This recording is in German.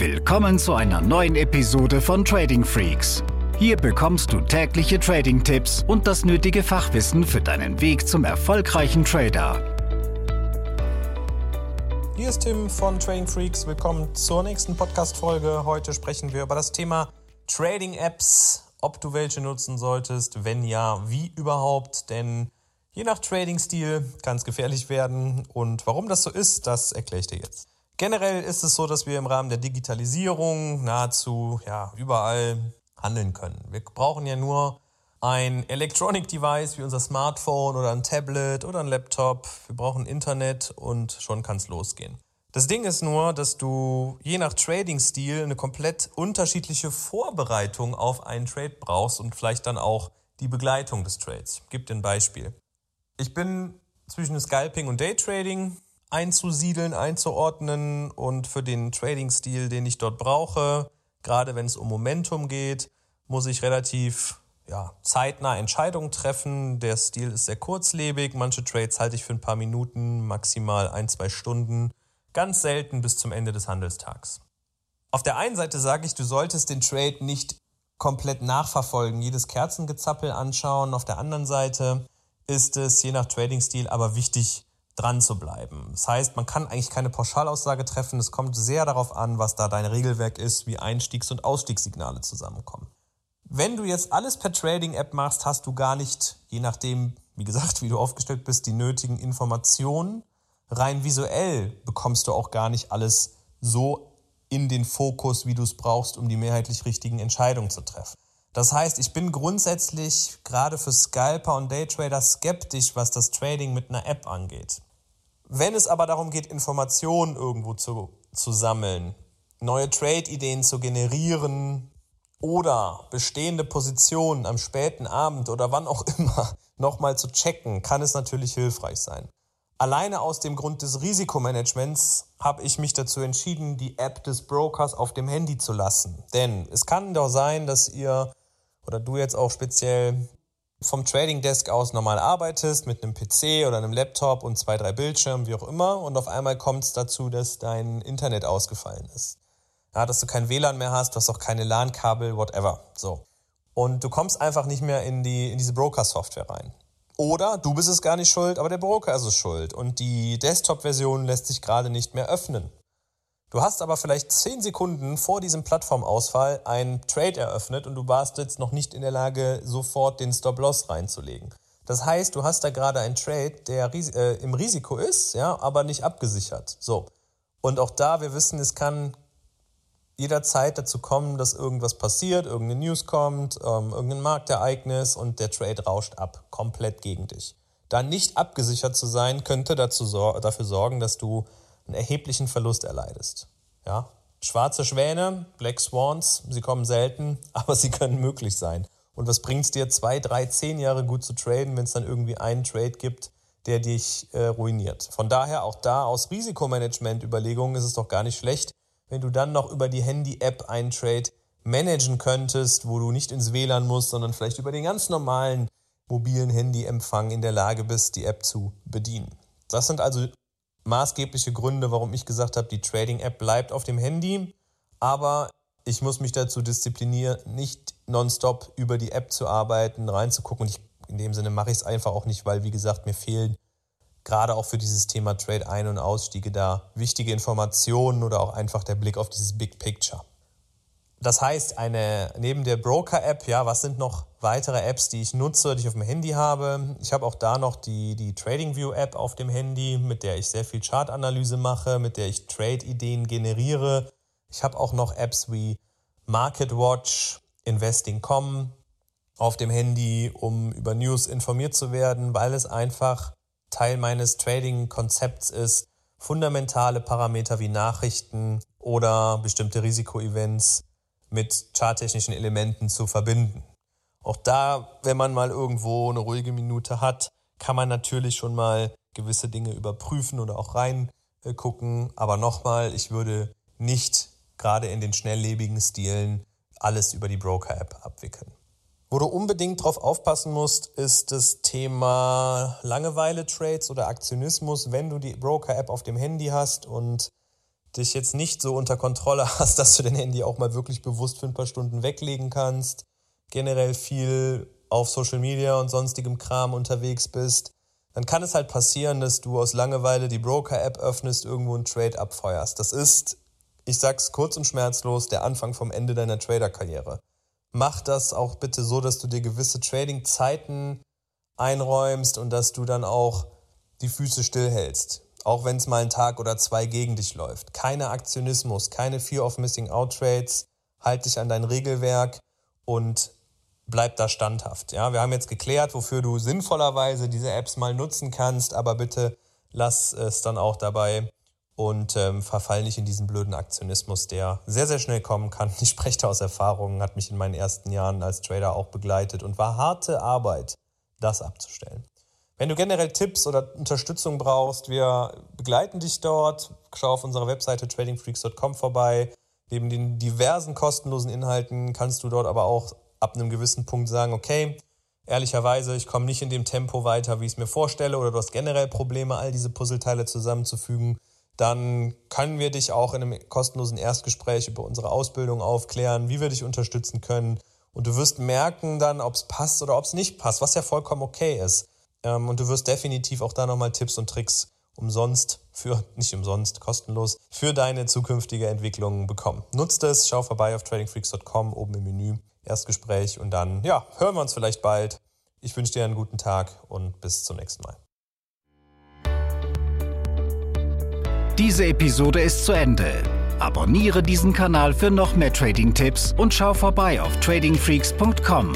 Willkommen zu einer neuen Episode von Trading Freaks. Hier bekommst du tägliche Trading-Tipps und das nötige Fachwissen für deinen Weg zum erfolgreichen Trader. Hier ist Tim von Trading Freaks. Willkommen zur nächsten Podcast-Folge. Heute sprechen wir über das Thema Trading-Apps, ob du welche nutzen solltest, wenn ja, wie überhaupt, denn je nach Trading-Stil kann es gefährlich werden und warum das so ist, das erkläre ich dir jetzt. Generell ist es so, dass wir im Rahmen der Digitalisierung nahezu ja, überall handeln können. Wir brauchen ja nur ein Electronic Device wie unser Smartphone oder ein Tablet oder ein Laptop. Wir brauchen Internet und schon kann es losgehen. Das Ding ist nur, dass du je nach Trading-Stil eine komplett unterschiedliche Vorbereitung auf einen Trade brauchst und vielleicht dann auch die Begleitung des Trades. Ich gebe dir ein Beispiel. Ich bin zwischen Scalping und Daytrading einzusiedeln, einzuordnen und für den Trading-Stil, den ich dort brauche, gerade wenn es um Momentum geht, muss ich relativ ja, zeitnah Entscheidungen treffen. Der Stil ist sehr kurzlebig. Manche Trades halte ich für ein paar Minuten, maximal ein, zwei Stunden. Ganz selten bis zum Ende des Handelstags. Auf der einen Seite sage ich, du solltest den Trade nicht komplett nachverfolgen, jedes Kerzengezappel anschauen. Auf der anderen Seite ist es je nach Trading-Stil aber wichtig, dran zu bleiben. Das heißt, man kann eigentlich keine Pauschalaussage treffen. Es kommt sehr darauf an, was da dein Regelwerk ist, wie Einstiegs- und Ausstiegssignale zusammenkommen. Wenn du jetzt alles per Trading-App machst, hast du gar nicht, je nachdem, wie gesagt, wie du aufgestellt bist, die nötigen Informationen. Rein visuell bekommst du auch gar nicht alles so in den Fokus, wie du es brauchst, um die mehrheitlich richtigen Entscheidungen zu treffen. Das heißt, ich bin grundsätzlich gerade für Scalper und Daytrader skeptisch, was das Trading mit einer App angeht. Wenn es aber darum geht, Informationen irgendwo zu, zu sammeln, neue Trade-Ideen zu generieren oder bestehende Positionen am späten Abend oder wann auch immer nochmal zu checken, kann es natürlich hilfreich sein. Alleine aus dem Grund des Risikomanagements habe ich mich dazu entschieden, die App des Brokers auf dem Handy zu lassen. Denn es kann doch sein, dass ihr oder du jetzt auch speziell vom Trading Desk aus normal arbeitest mit einem PC oder einem Laptop und zwei, drei Bildschirmen, wie auch immer, und auf einmal kommt es dazu, dass dein Internet ausgefallen ist. Ja, dass du kein WLAN mehr hast, du hast auch keine LAN-Kabel, whatever. So. Und du kommst einfach nicht mehr in, die, in diese Broker-Software rein. Oder du bist es gar nicht schuld, aber der Broker ist es schuld. Und die Desktop-Version lässt sich gerade nicht mehr öffnen. Du hast aber vielleicht zehn Sekunden vor diesem Plattformausfall einen Trade eröffnet und du warst jetzt noch nicht in der Lage, sofort den Stop-Loss reinzulegen. Das heißt, du hast da gerade einen Trade, der äh, im Risiko ist, ja, aber nicht abgesichert. So. Und auch da, wir wissen, es kann jederzeit dazu kommen, dass irgendwas passiert, irgendeine News kommt, ähm, irgendein Marktereignis und der Trade rauscht ab, komplett gegen dich. Da nicht abgesichert zu sein, könnte dazu sor dafür sorgen, dass du einen erheblichen Verlust erleidest. Ja? Schwarze Schwäne, Black Swans, sie kommen selten, aber sie können möglich sein. Und was bringt es dir, zwei, drei, zehn Jahre gut zu traden, wenn es dann irgendwie einen Trade gibt, der dich äh, ruiniert? Von daher auch da aus Risikomanagement-Überlegungen ist es doch gar nicht schlecht, wenn du dann noch über die Handy-App einen Trade managen könntest, wo du nicht ins WLAN musst, sondern vielleicht über den ganz normalen mobilen Handyempfang in der Lage bist, die App zu bedienen. Das sind also maßgebliche Gründe, warum ich gesagt habe, die Trading-App bleibt auf dem Handy, aber ich muss mich dazu disziplinieren, nicht nonstop über die App zu arbeiten, reinzugucken. Und ich, in dem Sinne mache ich es einfach auch nicht, weil, wie gesagt, mir fehlen gerade auch für dieses Thema Trade Ein- und Ausstiege da wichtige Informationen oder auch einfach der Blick auf dieses Big Picture. Das heißt, eine, neben der Broker-App, ja, was sind noch weitere Apps, die ich nutze, die ich auf dem Handy habe? Ich habe auch da noch die, die TradingView-App auf dem Handy, mit der ich sehr viel Chartanalyse mache, mit der ich Trade-Ideen generiere. Ich habe auch noch Apps wie MarketWatch, Investing.com auf dem Handy, um über News informiert zu werden, weil es einfach Teil meines Trading-Konzepts ist, fundamentale Parameter wie Nachrichten oder bestimmte Risikoevents mit charttechnischen Elementen zu verbinden. Auch da, wenn man mal irgendwo eine ruhige Minute hat, kann man natürlich schon mal gewisse Dinge überprüfen oder auch reingucken. Aber nochmal, ich würde nicht gerade in den schnelllebigen Stilen alles über die Broker-App abwickeln. Wo du unbedingt drauf aufpassen musst, ist das Thema Langeweile-Trades oder Aktionismus, wenn du die Broker-App auf dem Handy hast und dich jetzt nicht so unter Kontrolle hast, dass du dein Handy auch mal wirklich bewusst für ein paar Stunden weglegen kannst, generell viel auf Social Media und sonstigem Kram unterwegs bist, dann kann es halt passieren, dass du aus Langeweile die Broker-App öffnest, irgendwo einen Trade abfeuerst. Das ist, ich sag's kurz und schmerzlos, der Anfang vom Ende deiner Trader-Karriere. Mach das auch bitte so, dass du dir gewisse Trading-Zeiten einräumst und dass du dann auch die Füße stillhältst. Auch wenn es mal einen Tag oder zwei gegen dich läuft. Keine Aktionismus, keine Fear of Missing Out Trades. Halt dich an dein Regelwerk und bleib da standhaft. Ja, wir haben jetzt geklärt, wofür du sinnvollerweise diese Apps mal nutzen kannst, aber bitte lass es dann auch dabei und ähm, verfall nicht in diesen blöden Aktionismus, der sehr, sehr schnell kommen kann. Ich spreche da aus Erfahrung, hat mich in meinen ersten Jahren als Trader auch begleitet und war harte Arbeit, das abzustellen. Wenn du generell Tipps oder Unterstützung brauchst, wir begleiten dich dort. Schau auf unserer Webseite tradingfreaks.com vorbei. Neben den diversen kostenlosen Inhalten kannst du dort aber auch ab einem gewissen Punkt sagen, okay, ehrlicherweise, ich komme nicht in dem Tempo weiter, wie ich es mir vorstelle, oder du hast generell Probleme, all diese Puzzleteile zusammenzufügen, dann können wir dich auch in einem kostenlosen Erstgespräch über unsere Ausbildung aufklären, wie wir dich unterstützen können. Und du wirst merken dann, ob es passt oder ob es nicht passt, was ja vollkommen okay ist. Ähm, und du wirst definitiv auch da nochmal Tipps und Tricks umsonst für, nicht umsonst, kostenlos, für deine zukünftige Entwicklung bekommen. Nutzt es, schau vorbei auf tradingfreaks.com, oben im Menü Erstgespräch und dann, ja, hören wir uns vielleicht bald. Ich wünsche dir einen guten Tag und bis zum nächsten Mal. Diese Episode ist zu Ende. Abonniere diesen Kanal für noch mehr Trading-Tipps und schau vorbei auf tradingfreaks.com.